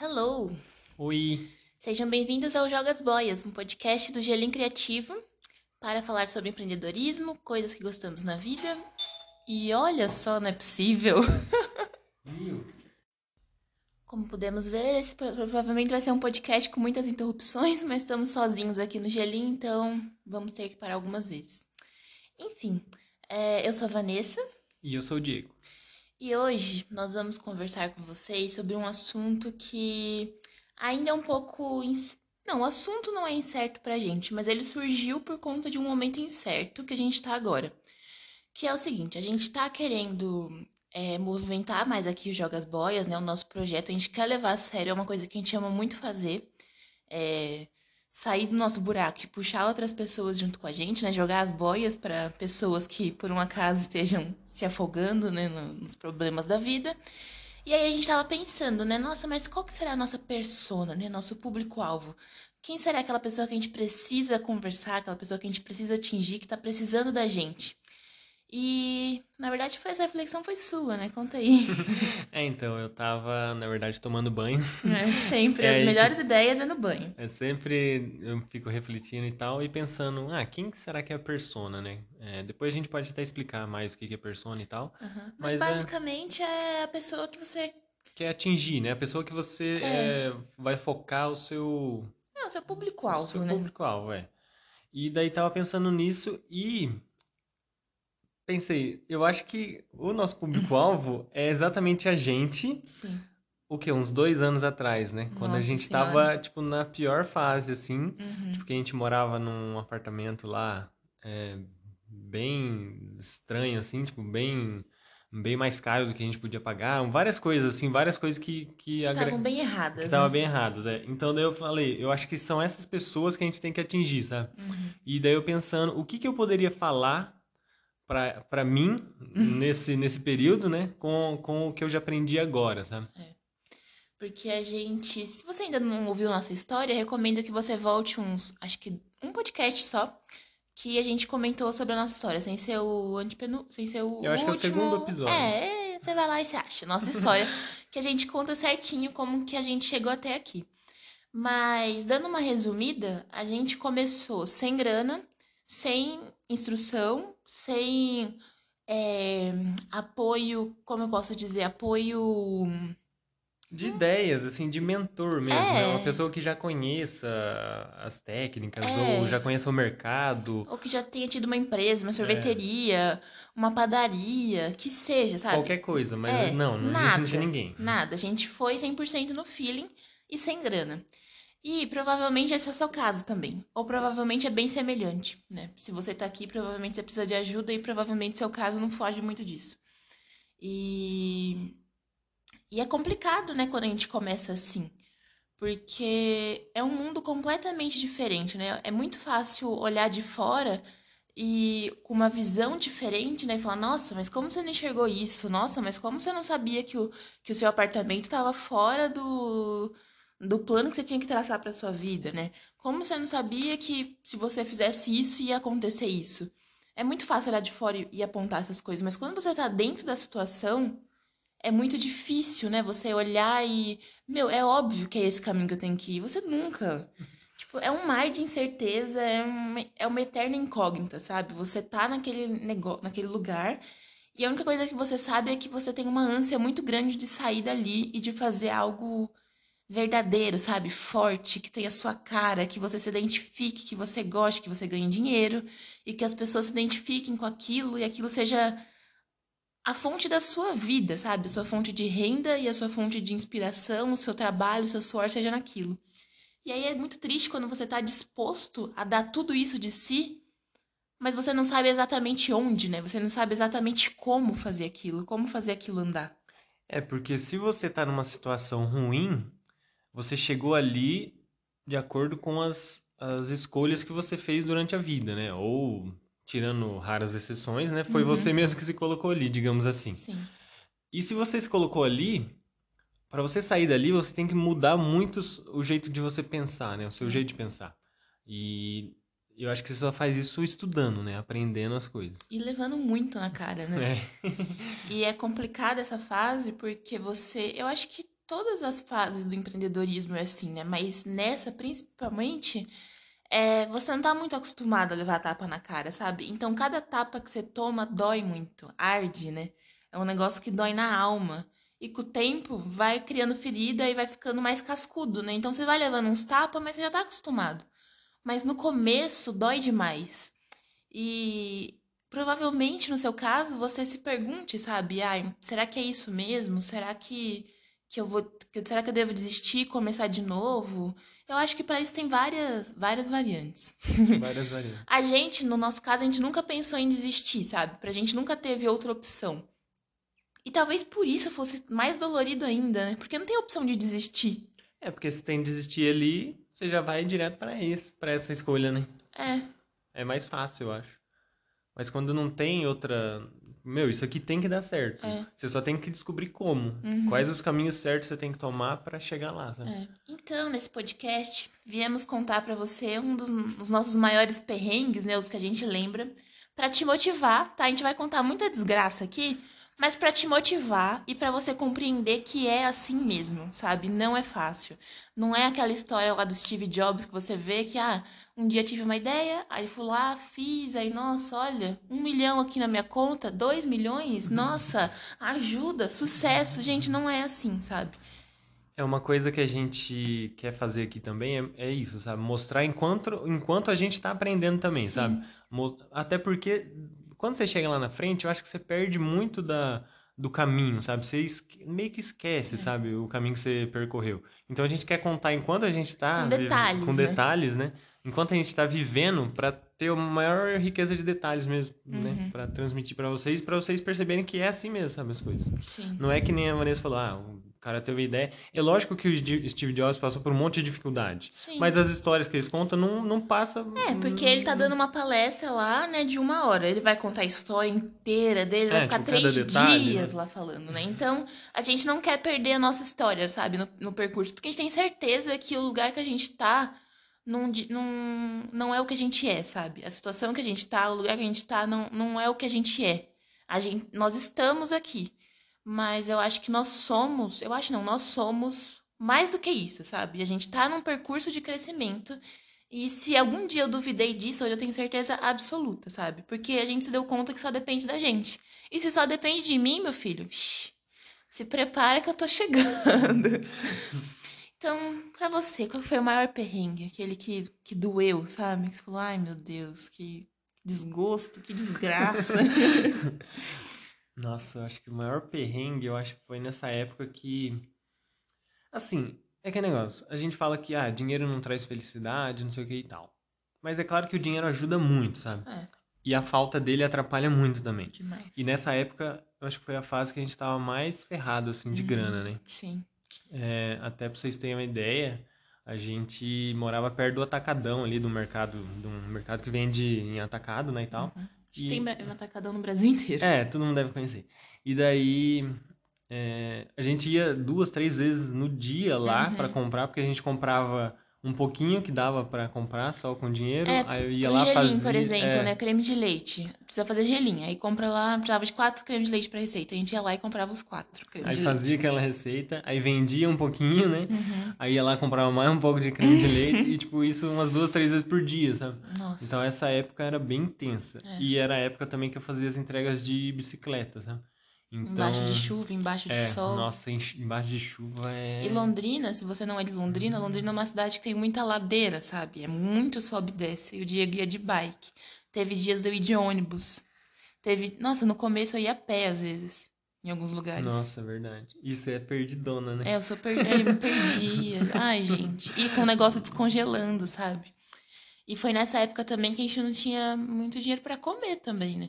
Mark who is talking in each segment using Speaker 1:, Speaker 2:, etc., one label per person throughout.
Speaker 1: Hello!
Speaker 2: Oi!
Speaker 1: Sejam bem-vindos ao Jogas Boias, um podcast do Gelim Criativo para falar sobre empreendedorismo, coisas que gostamos na vida. E olha só, não é possível! Como podemos ver, esse provavelmente vai ser um podcast com muitas interrupções, mas estamos sozinhos aqui no Gelim, então vamos ter que parar algumas vezes. Enfim, é, eu sou a Vanessa.
Speaker 2: E eu sou o Diego.
Speaker 1: E hoje nós vamos conversar com vocês sobre um assunto que ainda é um pouco. Não, o assunto não é incerto pra gente, mas ele surgiu por conta de um momento incerto que a gente tá agora. Que é o seguinte: a gente tá querendo é, movimentar mais aqui o Jogas Boias, né? O nosso projeto. A gente quer levar a sério, é uma coisa que a gente ama muito fazer. É, sair do nosso buraco e puxar outras pessoas junto com a gente, né? Jogar as boias para pessoas que, por um acaso, estejam se afogando, né? Nos problemas da vida. E aí a gente estava pensando, né? Nossa, mas qual que será a nossa persona, né? Nosso público-alvo? Quem será aquela pessoa que a gente precisa conversar, aquela pessoa que a gente precisa atingir, que está precisando da gente? E, na verdade, foi essa reflexão foi sua, né? Conta aí.
Speaker 2: é, então, eu tava, na verdade, tomando banho.
Speaker 1: É, sempre. É, As melhores que... ideias é no banho.
Speaker 2: É sempre, eu fico refletindo e tal, e pensando, ah, quem será que é a persona, né? É, depois a gente pode até explicar mais o que é persona e tal.
Speaker 1: Uhum. Mas, mas, é basicamente é... é... a pessoa que você...
Speaker 2: Quer atingir, né? A pessoa que você é. vai focar o seu...
Speaker 1: É, o seu público-alvo,
Speaker 2: né? O seu público-alvo, é. E daí tava pensando nisso e pensei, eu acho que o nosso público-alvo é exatamente a gente.
Speaker 1: Sim.
Speaker 2: O que? Uns dois anos atrás, né? Quando Nossa a gente senhora. tava, tipo, na pior fase, assim.
Speaker 1: Uhum.
Speaker 2: Tipo, que a gente morava num apartamento lá, é, bem estranho, assim, tipo, bem bem mais caro do que a gente podia pagar, várias coisas assim, várias coisas que que
Speaker 1: estavam agre... bem erradas.
Speaker 2: Que estavam né? bem erradas, é. Então daí eu falei, eu acho que são essas pessoas que a gente tem que atingir, sabe?
Speaker 1: Uhum.
Speaker 2: E daí eu pensando, o que que eu poderia falar para mim nesse, nesse período, né? Com, com o que eu já aprendi agora, sabe?
Speaker 1: É. Porque a gente, se você ainda não ouviu nossa história, recomendo que você volte uns, acho que um podcast só, que a gente comentou sobre a nossa história, sem ser o antepenu, sem ser o
Speaker 2: Eu acho
Speaker 1: último...
Speaker 2: que é o segundo episódio.
Speaker 1: É, você vai lá e você acha. Nossa história, que a gente conta certinho como que a gente chegou até aqui. Mas, dando uma resumida, a gente começou sem grana, sem instrução, sem é, apoio, como eu posso dizer, apoio.
Speaker 2: De ideias, assim, de mentor mesmo, é. né? Uma pessoa que já conheça as técnicas, é. ou já conheça o mercado.
Speaker 1: Ou que já tenha tido uma empresa, uma sorveteria, é. uma padaria, que seja, sabe?
Speaker 2: Qualquer coisa, mas é, não, não
Speaker 1: nada,
Speaker 2: existe ninguém.
Speaker 1: Nada, a gente foi 100% no feeling e sem grana. E provavelmente esse é o seu caso também. Ou provavelmente é bem semelhante, né? Se você tá aqui, provavelmente você precisa de ajuda e provavelmente seu caso não foge muito disso. E. E é complicado, né, quando a gente começa assim. Porque é um mundo completamente diferente, né? É muito fácil olhar de fora e com uma visão diferente, né? E falar, nossa, mas como você não enxergou isso? Nossa, mas como você não sabia que o, que o seu apartamento estava fora do, do plano que você tinha que traçar para sua vida, né? Como você não sabia que se você fizesse isso ia acontecer isso? É muito fácil olhar de fora e apontar essas coisas, mas quando você tá dentro da situação, é muito difícil, né? Você olhar e, meu, é óbvio que é esse caminho que eu tenho que ir. Você nunca. Tipo, é um mar de incerteza, é, um, é uma eterna incógnita, sabe? Você tá naquele negócio, naquele lugar e a única coisa que você sabe é que você tem uma ânsia muito grande de sair dali e de fazer algo verdadeiro, sabe? Forte, que tenha sua cara, que você se identifique, que você goste, que você ganhe dinheiro e que as pessoas se identifiquem com aquilo e aquilo seja a fonte da sua vida, sabe? A sua fonte de renda e a sua fonte de inspiração, o seu trabalho, o seu suor seja naquilo. E aí é muito triste quando você está disposto a dar tudo isso de si, mas você não sabe exatamente onde, né? Você não sabe exatamente como fazer aquilo, como fazer aquilo andar.
Speaker 2: É, porque se você está numa situação ruim, você chegou ali de acordo com as, as escolhas que você fez durante a vida, né? Ou, tirando raras exceções, né? Foi uhum. você mesmo que se colocou ali, digamos assim.
Speaker 1: Sim.
Speaker 2: E se você se colocou ali, para você sair dali, você tem que mudar muito o jeito de você pensar, né? O seu jeito de pensar. E eu acho que você só faz isso estudando, né? Aprendendo as coisas.
Speaker 1: E levando muito na cara, né?
Speaker 2: É.
Speaker 1: e é complicada essa fase porque você. Eu acho que todas as fases do empreendedorismo é assim, né? Mas nessa, principalmente, é, você não tá muito acostumado a levar tapa na cara, sabe? Então, cada tapa que você toma dói muito, arde, né? É um negócio que dói na alma. E com o tempo vai criando ferida e vai ficando mais cascudo, né? Então você vai levando uns tapas, mas você já tá acostumado. Mas no começo dói demais. E provavelmente no seu caso você se pergunte, sabe? Ai, será que é isso mesmo? Será que, que eu vou. Será que eu devo desistir e começar de novo? Eu acho que para isso tem várias, várias variantes.
Speaker 2: Várias variantes.
Speaker 1: a gente, no nosso caso, a gente nunca pensou em desistir, sabe? Pra gente nunca teve outra opção. E talvez por isso fosse mais dolorido ainda, né? Porque não tem opção de desistir.
Speaker 2: É, porque se tem desistir ali, você já vai direto para isso, para essa escolha, né?
Speaker 1: É.
Speaker 2: É mais fácil, eu acho. Mas quando não tem outra. Meu, isso aqui tem que dar certo.
Speaker 1: É.
Speaker 2: Você só tem que descobrir como.
Speaker 1: Uhum.
Speaker 2: Quais os caminhos certos você tem que tomar para chegar lá, sabe?
Speaker 1: É. Então, nesse podcast, viemos contar pra você um dos, dos nossos maiores perrengues, né? Os que a gente lembra, pra te motivar, tá? A gente vai contar muita desgraça aqui, mas pra te motivar e pra você compreender que é assim mesmo, sabe? Não é fácil. Não é aquela história lá do Steve Jobs que você vê que, ah, um dia tive uma ideia, aí fui lá, fiz, aí, nossa, olha, um milhão aqui na minha conta, dois milhões, nossa, ajuda, sucesso. Gente, não é assim, sabe?
Speaker 2: É uma coisa que a gente quer fazer aqui também, é, é isso, sabe? Mostrar enquanto, enquanto a gente tá aprendendo também,
Speaker 1: Sim.
Speaker 2: sabe? Até porque quando você chega lá na frente, eu acho que você perde muito da, do caminho, sabe? Você esque- meio que esquece,
Speaker 1: É.
Speaker 2: sabe? O caminho que você percorreu. Então a gente quer contar enquanto a gente tá...
Speaker 1: Com detalhes,
Speaker 2: Com
Speaker 1: né?
Speaker 2: detalhes, né? Enquanto a gente tá vivendo, pra ter a maior riqueza de detalhes mesmo, né?
Speaker 1: Uhum.
Speaker 2: Pra transmitir pra vocês, pra vocês perceberem que é assim mesmo, sabe? As coisas.
Speaker 1: Sim.
Speaker 2: Não é que nem a Vanessa falou, ah, cara teve ideia. É lógico que o Steve Jobs passou por um monte de dificuldade.
Speaker 1: Sim.
Speaker 2: Mas as histórias que eles contam não, não passam.
Speaker 1: É, porque ele tá dando uma palestra lá, né, de uma hora. Ele vai contar a história inteira dele, vai
Speaker 2: É,
Speaker 1: ficar
Speaker 2: tipo, cada
Speaker 1: três
Speaker 2: detalhe,
Speaker 1: dias
Speaker 2: né?
Speaker 1: lá falando, né? Então, a gente não quer perder a nossa história, sabe, no, no percurso. Porque a gente tem certeza que o lugar que a gente tá não, não, não é o que a gente é, sabe? A situação que a gente tá, o lugar que a gente tá, não, não é o que a gente é. A gente, nós estamos aqui. Mas eu acho que nós somos, eu acho não, nós somos mais do que isso, sabe? A gente tá num percurso de crescimento. E se algum dia eu duvidei disso, hoje eu tenho certeza absoluta, sabe? Porque a gente se deu conta que só depende da gente. E se só depende de mim, meu filho, vixi, se prepara que eu tô chegando. Então, pra você, qual foi o maior perrengue? Aquele que, que doeu, sabe? Que você falou, ai meu Deus, que desgosto, que desgraça.
Speaker 2: Nossa, eu acho que o maior perrengue, eu acho que foi nessa época que. Assim, é que é negócio. A gente fala que, ah, dinheiro não traz felicidade, não sei o que e tal. Mas é claro que o dinheiro ajuda muito, sabe?
Speaker 1: é,
Speaker 2: E a falta dele atrapalha muito também.
Speaker 1: demais.
Speaker 2: E nessa época, eu acho que foi a fase que a gente tava mais ferrado, assim, de
Speaker 1: Uhum.
Speaker 2: grana, né?
Speaker 1: Sim.
Speaker 2: É, até pra vocês terem uma ideia, a gente morava perto do atacadão ali, do mercado, do mercado que vende em atacado, né, e tal.
Speaker 1: Uhum.
Speaker 2: E-
Speaker 1: tem um atacadão no Brasil inteiro.
Speaker 2: É, todo mundo deve conhecer. E daí, é, a gente ia duas, três vezes no dia lá
Speaker 1: Uhum.
Speaker 2: pra comprar, porque a gente comprava um pouquinho que dava pra comprar só com dinheiro.
Speaker 1: É,
Speaker 2: aí eu ia lá
Speaker 1: gelinho,
Speaker 2: fazer,
Speaker 1: por exemplo,
Speaker 2: é,
Speaker 1: né? Creme de leite. Precisa fazer gelinho. Aí compra lá, precisava de quatro cremes de leite pra receita. A gente ia lá e comprava os quatro cremes
Speaker 2: Aí fazia
Speaker 1: leite.
Speaker 2: aquela receita, aí vendia um pouquinho, né?
Speaker 1: Uhum.
Speaker 2: Aí ia lá comprava mais um pouco de creme de leite e tipo isso umas duas, três vezes por dia, sabe?
Speaker 1: Nossa.
Speaker 2: Então essa época era bem intensa.
Speaker 1: É.
Speaker 2: E era a época também que eu fazia as entregas de bicicleta, sabe? Então,
Speaker 1: Embaixo de chuva, embaixo de
Speaker 2: é,
Speaker 1: sol.
Speaker 2: nossa, em- embaixo de chuva é...
Speaker 1: E Londrina, se você não é de Londrina, Londrina é uma cidade que tem muita ladeira, sabe? É muito sobe e desce. E o dia ia de bike. Teve dias de eu ir de ônibus. Teve. Nossa, no começo eu ia a pé, às vezes, em alguns lugares.
Speaker 2: Nossa, é verdade. Isso é perdidona, né?
Speaker 1: É, eu sou per... eu me perdia. Ai, gente. E com o negócio descongelando, sabe? E foi nessa época também que a gente não tinha muito dinheiro pra comer também, né?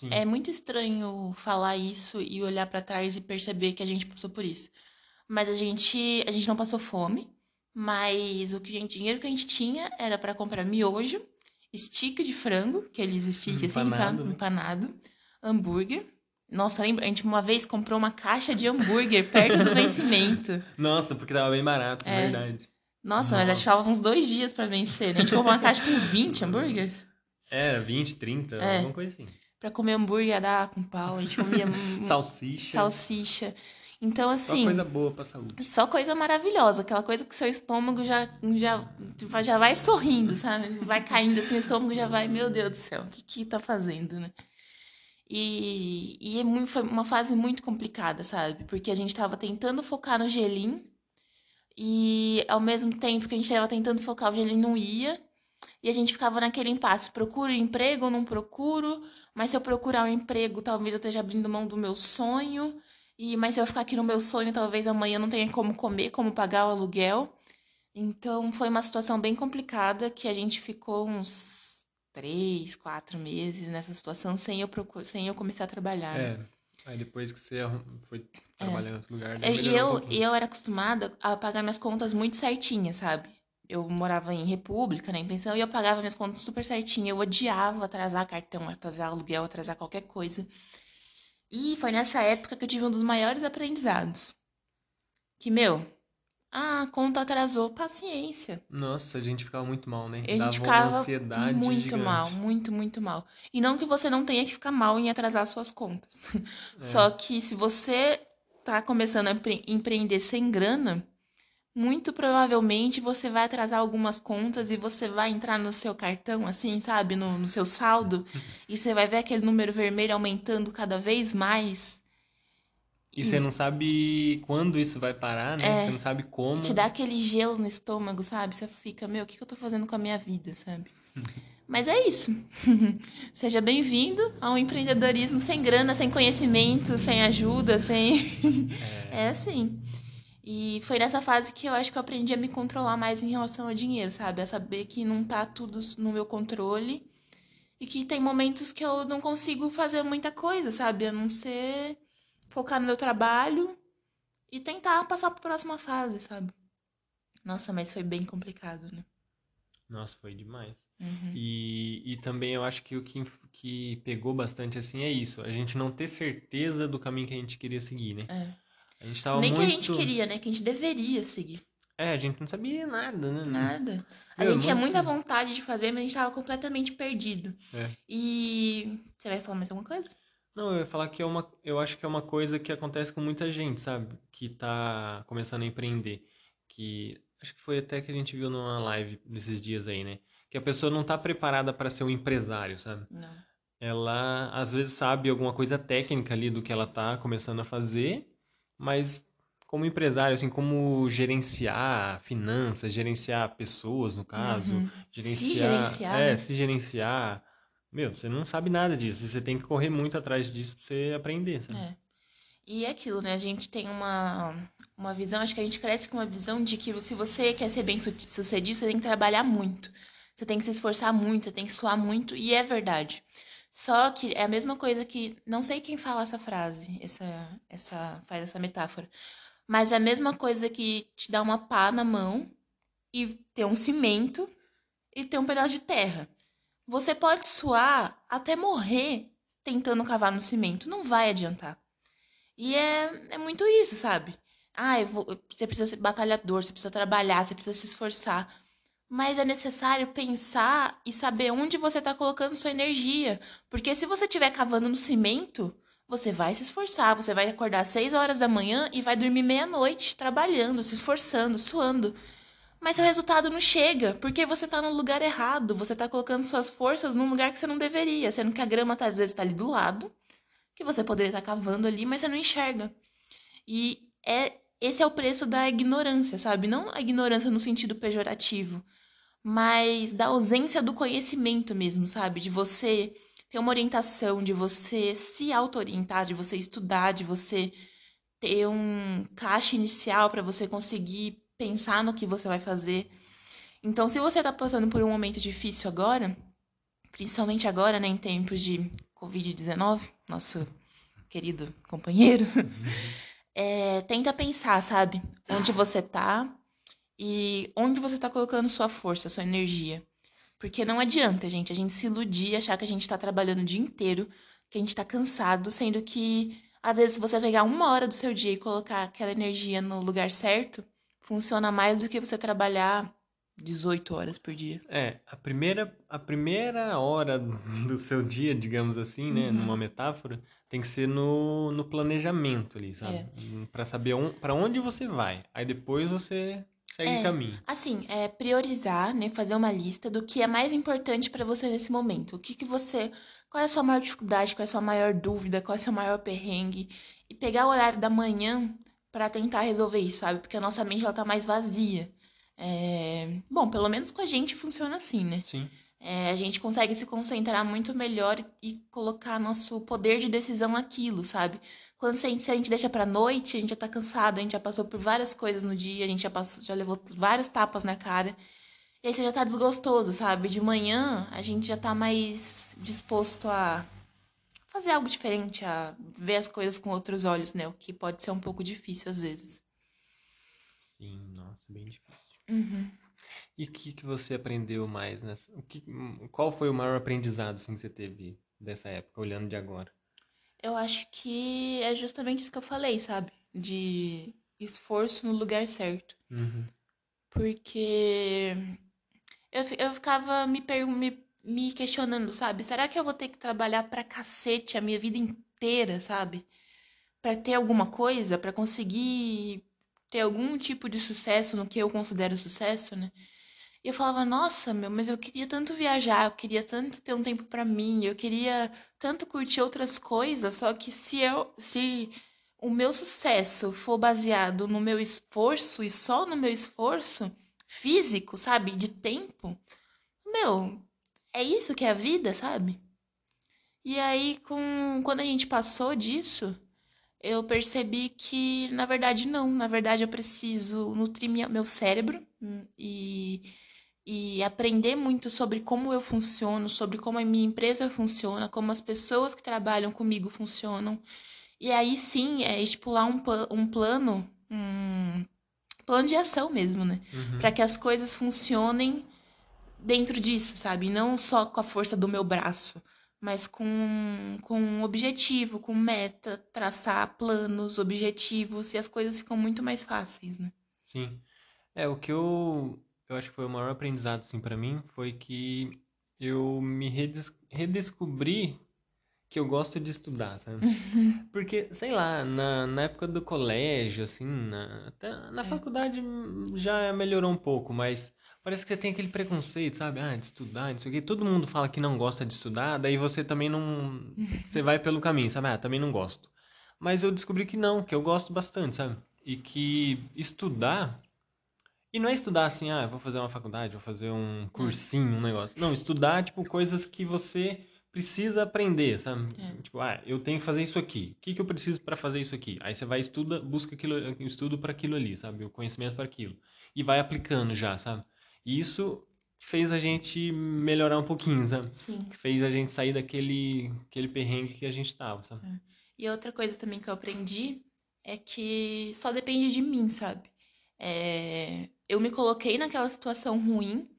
Speaker 2: Sim.
Speaker 1: É muito estranho falar isso e olhar pra trás e perceber que a gente passou por isso. Mas a gente, a gente não passou fome, mas o que gente- dinheiro que a gente tinha era pra comprar miojo, stick de frango, aqueles stick assim,
Speaker 2: Empanado,
Speaker 1: sabe?
Speaker 2: né?
Speaker 1: Empanado, hambúrguer. Nossa, lembra? A gente uma vez comprou uma caixa de hambúrguer perto do vencimento.
Speaker 2: Nossa, porque tava bem barato,
Speaker 1: É.
Speaker 2: verdade.
Speaker 1: Nossa, mas
Speaker 2: Nossa.
Speaker 1: achava uns dois dias pra vencer. né? A gente comprou uma caixa com 20 hambúrgueres.
Speaker 2: Era 20, 30,
Speaker 1: É.
Speaker 2: alguma coisa assim.
Speaker 1: Pra comer hambúrguer dar com pau. A gente comia
Speaker 2: Salsicha.
Speaker 1: salsicha. Então,
Speaker 2: Só
Speaker 1: assim.
Speaker 2: coisa boa pra saúde.
Speaker 1: Só coisa maravilhosa, aquela coisa que seu estômago já, já, já vai sorrindo, sabe? Vai caindo assim, o estômago já vai, meu Deus do céu, o que que tá fazendo, né? E, e é muito, foi uma fase muito complicada, sabe? Porque a gente tava tentando focar no gelim e ao mesmo tempo que a gente tava tentando focar, o gelim não ia. E a gente ficava naquele impasse, procuro emprego ou não procuro? Mas se eu procurar um emprego, talvez eu esteja abrindo mão do meu sonho. E, mas se eu ficar aqui no meu sonho, talvez amanhã não tenha como comer, como pagar o aluguel. Então foi uma situação bem complicada que a gente ficou uns três, quatro meses nessa situação sem eu procur... sem eu começar a trabalhar. né?
Speaker 2: É. Aí depois que você foi trabalhar em outro lugar,
Speaker 1: É, E eu,
Speaker 2: um
Speaker 1: eu era acostumada a pagar minhas contas muito certinhas, sabe? Eu morava em República, né, em pensão, e eu pagava minhas contas super certinho. Eu odiava atrasar cartão, atrasar aluguel, atrasar qualquer coisa. E foi nessa época que eu tive um dos maiores aprendizados. Que, meu, a conta atrasou, paciência.
Speaker 2: Nossa, a gente ficava muito mal, né?
Speaker 1: A
Speaker 2: Dava
Speaker 1: gente
Speaker 2: uma
Speaker 1: ficava
Speaker 2: ansiedade
Speaker 1: muito
Speaker 2: gigante.
Speaker 1: mal, muito, muito mal. E não que você não tenha que ficar mal em atrasar suas contas.
Speaker 2: É.
Speaker 1: Só que se você tá começando a empre- empreender sem grana, muito provavelmente você vai atrasar algumas contas e você vai entrar no seu cartão, assim, sabe? No, no seu saldo. e você vai ver aquele número vermelho aumentando cada vez mais.
Speaker 2: E você não sabe quando isso vai parar, né?
Speaker 1: É.
Speaker 2: Você não sabe como.
Speaker 1: te dá aquele gelo no estômago, sabe? Você fica, meu, o que que eu tô fazendo com a minha vida, sabe? Mas é isso. Seja bem-vindo ao empreendedorismo sem grana, sem conhecimento, sem ajuda, sem. é assim. E foi nessa fase que eu acho que eu aprendi a me controlar mais em relação ao dinheiro, sabe? A saber que não tá tudo no meu controle e que tem momentos que eu não consigo fazer muita coisa, sabe? A não ser focar no meu trabalho e tentar passar para próxima fase, sabe? Nossa, mas foi bem complicado, né?
Speaker 2: Nossa, foi demais.
Speaker 1: Uhum.
Speaker 2: E, e também eu acho que o que, que pegou bastante assim é isso, a gente não ter certeza do caminho que a gente queria seguir, né?
Speaker 1: É.
Speaker 2: A gente tava
Speaker 1: Nem
Speaker 2: muito...
Speaker 1: que a gente queria, né? Que a gente deveria seguir.
Speaker 2: É, a gente não sabia nada, né?
Speaker 1: Nada. A
Speaker 2: Meu,
Speaker 1: gente tinha
Speaker 2: muito-
Speaker 1: muita vontade de fazer, mas a gente tava completamente perdido.
Speaker 2: É.
Speaker 1: E. Você vai falar mais alguma coisa?
Speaker 2: Não, eu ia falar que é uma, eu acho que é uma coisa que acontece com muita gente, sabe? Que tá começando a empreender. Que acho que foi até que a gente viu numa live nesses dias aí, né? Que a pessoa não tá preparada para ser um empresário, sabe?
Speaker 1: Não.
Speaker 2: Ela às vezes sabe alguma coisa técnica ali do que ela tá começando a fazer, mas como empresário, assim, como gerenciar finanças, gerenciar pessoas, no caso,
Speaker 1: Uhum.
Speaker 2: gerenciar,
Speaker 1: gerenciar,
Speaker 2: é,
Speaker 1: né?
Speaker 2: se gerenciar. Meu, você não sabe nada disso, você tem que correr muito atrás disso pra você aprender, sabe?
Speaker 1: É. E é aquilo, né? A gente tem uma, uma visão, acho que a gente cresce com uma visão de que se você quer ser bem su- sucedido, você tem que trabalhar muito. Você tem que se esforçar muito, você tem que suar muito, e é verdade. Só que é a mesma coisa que. Não sei quem fala essa frase, essa, essa, faz essa metáfora. Mas é a mesma coisa que te dá uma pá na mão e ter um cimento e ter um pedaço de terra. Você pode suar até morrer tentando cavar no cimento. Não vai adiantar. E é, é muito isso, sabe? Ah, vou- você precisa ser batalhador, você precisa trabalhar, você precisa se esforçar. Mas é necessário pensar e saber onde você está colocando sua energia. Porque se você estiver cavando no cimento, você vai se esforçar. Você vai acordar às 6 horas da manhã e vai dormir meia-noite, trabalhando, se esforçando, suando. Mas o resultado não chega, porque você tá no lugar errado. Você tá colocando suas forças num lugar que você não deveria. Sendo que a grama, tá, às vezes, tá ali do lado, que você poderia estar cavando ali, mas você não enxerga. E é esse é o preço da ignorância, sabe? Não a ignorância no sentido pejorativo, mas da ausência do conhecimento mesmo, sabe? De você ter uma orientação, de você se auto-orientar, de você estudar, de você ter um caixa inicial para você conseguir pensar no que você vai fazer. Então, se você tá passando por um momento difícil agora, principalmente agora, né, em tempos de Covid-19, nosso querido companheiro, é, tenta pensar, sabe? Onde você tá e onde você tá colocando sua força, sua energia. Porque não adianta, gente, a gente se iludir, achar que a gente tá trabalhando o dia inteiro, que a gente tá cansado, sendo que às vezes se você pegar uma hora do seu dia e colocar aquela energia no lugar certo, funciona mais do que você trabalhar 18 horas por dia.
Speaker 2: É, a primeira, a primeira hora do seu dia, digamos assim, né,
Speaker 1: Uhum.
Speaker 2: numa metáfora, tem que ser no, no planejamento ali, sabe?
Speaker 1: É.
Speaker 2: Pra saber on, para onde você vai. Aí depois você segue
Speaker 1: É.
Speaker 2: caminho.
Speaker 1: Assim, é priorizar, né? Fazer uma lista do que é mais importante pra você nesse momento. O que que você. Qual é a sua maior dificuldade? Qual é a sua maior dúvida? Qual é o seu maior perrengue? E pegar o horário da manhã pra tentar resolver isso, sabe? Porque a nossa mente ela tá mais vazia. É, Bom, pelo menos com a gente funciona assim, né?
Speaker 2: Sim.
Speaker 1: É, a gente consegue se concentrar muito melhor e, e colocar nosso poder de decisão naquilo, sabe? Quando a gente, se a gente deixa pra noite, a gente já tá cansado, a gente já passou por várias coisas no dia, a gente já passou, já levou vários tapas na cara. E aí você já tá desgostoso, sabe? De manhã a gente já tá mais disposto a fazer algo diferente, a ver as coisas com outros olhos, né? O que pode ser um pouco difícil às vezes.
Speaker 2: Sim, nossa, bem difícil.
Speaker 1: Uhum.
Speaker 2: E o que, que você aprendeu mais nessa? O que, qual foi o maior aprendizado assim, que você teve dessa época, olhando de agora?
Speaker 1: Eu acho que é justamente isso que eu falei, sabe? De esforço no lugar certo.
Speaker 2: Uhum.
Speaker 1: Porque eu, eu ficava me, me, me questionando, sabe? Será que eu vou ter que trabalhar pra cacete a minha vida inteira, sabe? Pra ter alguma coisa, pra conseguir ter algum tipo de sucesso no que eu considero sucesso, né? E eu falava, nossa, meu, mas eu queria tanto viajar, eu queria tanto ter um tempo pra mim, eu queria tanto curtir outras coisas, só que se eu, se o meu sucesso for baseado no meu esforço e só no meu esforço físico, sabe, de tempo, meu, é isso que é a vida, sabe? E aí, com, quando a gente passou disso, eu percebi que, na verdade, não. Na verdade, eu preciso nutrir minha, meu cérebro hum, e, e aprender muito sobre como eu funciono, sobre como a minha empresa funciona, como as pessoas que trabalham comigo funcionam. E aí sim, é estipular um, um plano, um plano de ação mesmo, né?
Speaker 2: Uhum.
Speaker 1: Para que as coisas funcionem dentro disso, sabe? Não só com a força do meu braço, mas com, com um objetivo, com meta, traçar planos, objetivos, e as coisas ficam muito mais fáceis, né?
Speaker 2: Sim. É, o que eu, eu acho que foi o maior aprendizado, assim, pra mim, foi que eu me redes- redescobri que eu gosto de estudar, sabe? Porque, sei lá, na, na época do colégio, assim, na, até na
Speaker 1: É.
Speaker 2: faculdade já melhorou um pouco, mas parece que você tem aquele preconceito, sabe? Ah, de estudar, não sei o quê. Todo mundo fala que não gosta de estudar, daí você também não. Você vai pelo caminho, sabe? Ah, também não gosto. Mas eu descobri que não, que eu gosto bastante, sabe? E que estudar. E não é estudar assim, ah, vou fazer uma faculdade, vou fazer um cursinho, um negócio. Não, estudar, tipo, coisas que você precisa aprender, sabe?
Speaker 1: É.
Speaker 2: Tipo, ah, eu tenho que fazer isso aqui. O que que eu preciso para fazer isso aqui? Aí você vai estuda, busca aquilo, estudo para aquilo ali, sabe? O conhecimento para aquilo. E vai aplicando já, sabe? E isso fez a gente melhorar um pouquinho, sabe?
Speaker 1: Sim.
Speaker 2: Fez a gente sair daquele aquele perrengue que a gente tava, sabe?
Speaker 1: E outra coisa também que eu aprendi é que só depende de mim, sabe? É, Eu me coloquei naquela situação ruim,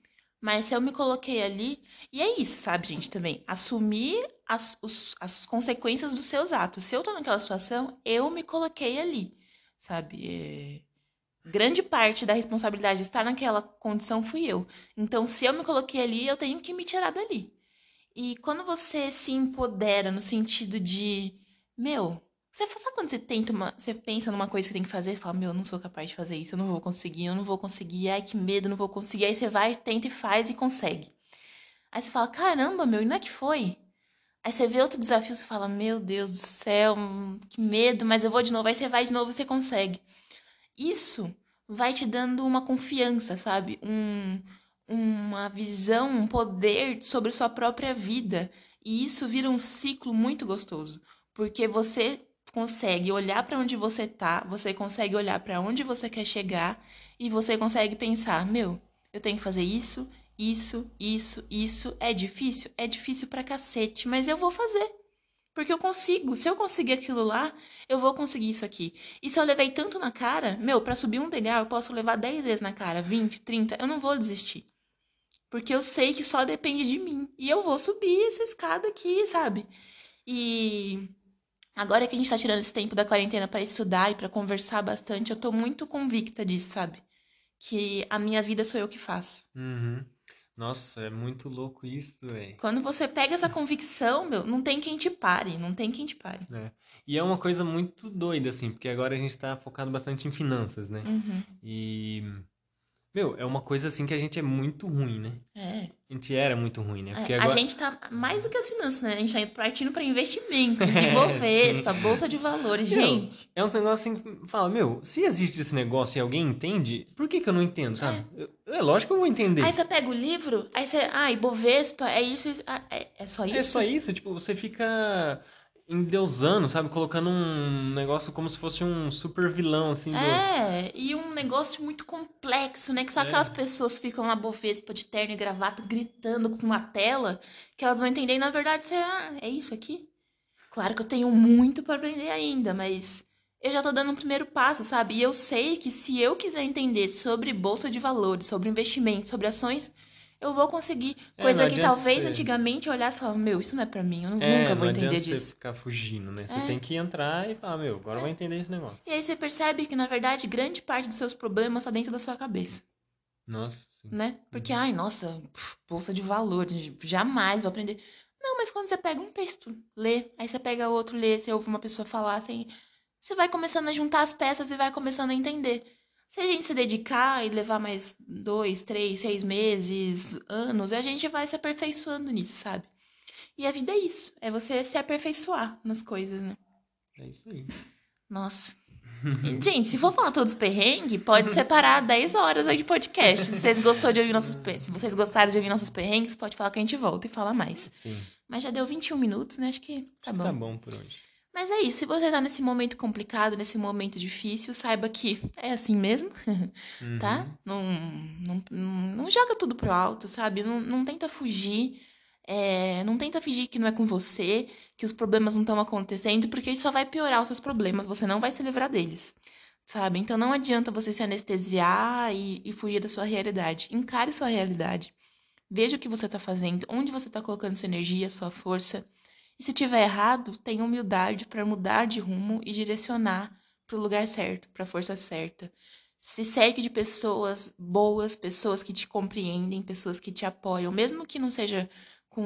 Speaker 1: mas se eu me coloquei ali. E é isso, sabe, gente, também. Assumir as, os- as consequências dos seus atos. Se eu tô naquela situação, eu me coloquei ali, sabe? É, Grande parte da responsabilidade de estar naquela condição fui eu. Então, se eu me coloquei ali, eu tenho que me tirar dali. E quando você se empodera no sentido de, meu, você sabe quando você tenta uma, você pensa numa coisa que tem que fazer, e fala, meu, eu não sou capaz de fazer isso, eu não vou conseguir, eu não vou conseguir, ai que medo, eu não vou conseguir. Aí você vai, tenta e faz e consegue. Aí você fala, caramba, meu, e não é que foi? Aí você vê outro desafio, você fala, meu Deus do céu, que medo, mas eu vou de novo. Aí você vai de novo e você consegue. Isso vai te dando uma confiança, sabe? Um, uma visão, um poder sobre sua própria vida. E isso vira um ciclo muito gostoso, porque você consegue olhar para onde você tá, você consegue olhar para onde você quer chegar e você consegue pensar, meu, eu tenho que fazer isso, isso, isso, isso. É difícil? É difícil pra cacete, mas eu vou fazer. Porque eu consigo. Se eu conseguir aquilo lá, eu vou conseguir isso aqui. E se eu levei tanto na cara, meu, pra subir um degrau, eu posso levar 10 vezes na cara, 20, 30, eu não vou desistir. Porque eu sei que só depende de mim. E eu vou subir essa escada aqui, sabe? E agora que a gente tá tirando esse tempo da quarentena pra estudar e pra conversar bastante, eu tô muito convicta disso, sabe? que a minha vida sou eu que faço.
Speaker 2: Uhum. Nossa, é muito louco isso, velho.
Speaker 1: Quando você pega essa convicção, meu, não tem quem te pare, não tem quem te pare.
Speaker 2: É. E é uma coisa muito doida, assim, porque agora a gente tá focado bastante em finanças, né?
Speaker 1: Uhum.
Speaker 2: E. Meu, é uma coisa assim que a gente é muito ruim, né?
Speaker 1: É.
Speaker 2: A gente era muito ruim, né?
Speaker 1: É,
Speaker 2: Porque
Speaker 1: A
Speaker 2: agora.
Speaker 1: gente tá mais do que as finanças, né? A gente tá indo partindo para investimentos,
Speaker 2: É,
Speaker 1: Ibovespa, bolsa de valores,
Speaker 2: Meu,
Speaker 1: gente.
Speaker 2: É uns negócios assim que fala, meu, se existe esse negócio e alguém entende, por que que eu não entendo, sabe? É, é lógico que eu vou entender.
Speaker 1: Aí você pega o livro, aí você, ah, Ibovespa, é isso, isso ah, é, é só isso?
Speaker 2: É só isso, tipo, você fica endeusando, sabe? Colocando um negócio como se fosse um super vilão, assim. do-
Speaker 1: É, e um negócio muito complexo, né? Que só
Speaker 2: É.
Speaker 1: aquelas pessoas ficam na Bovespa de terno e gravata gritando com uma tela que elas vão entender e na verdade você, ah, é isso aqui? Claro que eu tenho muito pra aprender ainda, mas eu já tô dando um primeiro passo, sabe? E eu sei que se eu quiser entender sobre bolsa de valores, sobre investimento, sobre ações, eu vou conseguir.
Speaker 2: É,
Speaker 1: Coisa que talvez
Speaker 2: você-
Speaker 1: antigamente eu olhasse e falava, meu, isso não é pra mim, eu
Speaker 2: É,
Speaker 1: nunca vou
Speaker 2: não
Speaker 1: entender disso.
Speaker 2: você ficar fugindo, né? Você
Speaker 1: É.
Speaker 2: tem que entrar e falar, meu, agora eu vou entender esse negócio.
Speaker 1: E aí você percebe que, na verdade, grande parte dos seus problemas está dentro da sua cabeça.
Speaker 2: Nossa, sim.
Speaker 1: né? Porque, ai, nossa, bolsa de valores, jamais vou aprender. Não, mas quando você pega um texto, lê, aí você pega outro, lê, você ouve uma pessoa falar, assim, você vai começando a juntar as peças e vai começando a entender. Se a gente se dedicar e levar mais dois, três, seis meses, anos, a gente vai se aperfeiçoando nisso, sabe? E a vida é isso, é você se aperfeiçoar nas coisas, né?
Speaker 2: É isso aí.
Speaker 1: Nossa. Gente, se for falar todos os perrengues, pode separar 10 horas aí de podcast. Se vocês, gostou de ouvir nossos, se vocês gostaram de ouvir nossos perrengues, pode falar que a gente volta e fala mais.
Speaker 2: Sim.
Speaker 1: Mas já deu 21 minutos, né? Acho que tá bom.
Speaker 2: Tá bom por hoje.
Speaker 1: Mas é isso. Se você tá nesse momento complicado, nesse momento difícil, saiba que é assim mesmo,
Speaker 2: Uhum.
Speaker 1: tá? Não, não, não, não joga tudo pro alto, sabe? Não, não tenta fugir. é, não tenta fingir que não é com você, que os problemas não estão acontecendo, porque isso só vai piorar os seus problemas, você não vai se livrar deles, sabe? Então não adianta você se anestesiar e, e fugir da sua realidade. Encare sua realidade. Veja o que você está fazendo, onde você está colocando sua energia, sua força. E se tiver errado, tenha humildade para mudar de rumo e direcionar para o lugar certo, para a força certa. Se cerque de pessoas boas, pessoas que te compreendem, pessoas que te apoiam, mesmo que não seja com,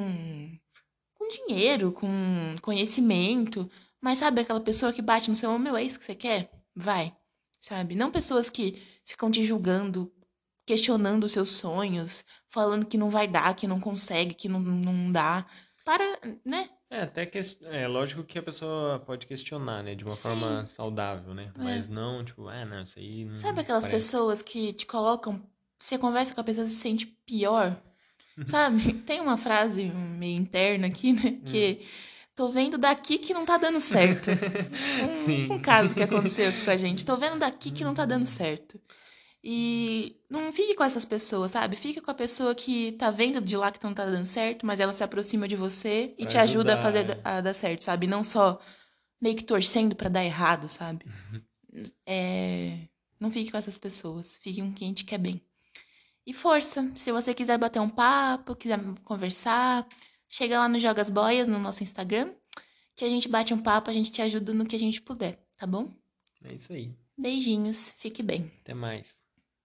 Speaker 1: com dinheiro, com conhecimento, mas sabe aquela pessoa que bate no seu ombro, meu, é isso que você quer? Vai, sabe? Não pessoas que ficam te julgando, questionando os seus sonhos, falando que não vai dar, que não consegue, que não, não dá. Para, né?
Speaker 2: É, até que é lógico que a pessoa pode questionar, né, de uma
Speaker 1: Sim.
Speaker 2: forma saudável, né?
Speaker 1: É.
Speaker 2: Mas não, tipo, ah, não, isso aí não
Speaker 1: Sabe aquelas
Speaker 2: parece.
Speaker 1: pessoas que te colocam. Você conversa com a pessoa e se sente pior? Sabe? Tem uma frase meio interna aqui, né? Que tô vendo daqui que não tá dando certo.
Speaker 2: Sim.
Speaker 1: Um, um caso que aconteceu aqui com a gente. Tô vendo daqui que não tá dando certo. E não fique com essas pessoas, sabe? Fique com a pessoa que tá vendo de lá que não tá dando certo, mas ela se aproxima de você e
Speaker 2: Pra
Speaker 1: te ajuda a
Speaker 2: ajudar,
Speaker 1: fazer
Speaker 2: é.
Speaker 1: a dar certo, sabe? Não só meio que torcendo pra dar errado, sabe? É, Não fique com essas pessoas. Fique com quem te quer bem. E força. Se você quiser bater um papo, quiser conversar, chega lá no Jogas Boias, no nosso Instagram, que a gente bate um papo, a gente te ajuda no que a gente puder, tá bom?
Speaker 2: É isso aí.
Speaker 1: Beijinhos, fique bem.
Speaker 2: Até mais.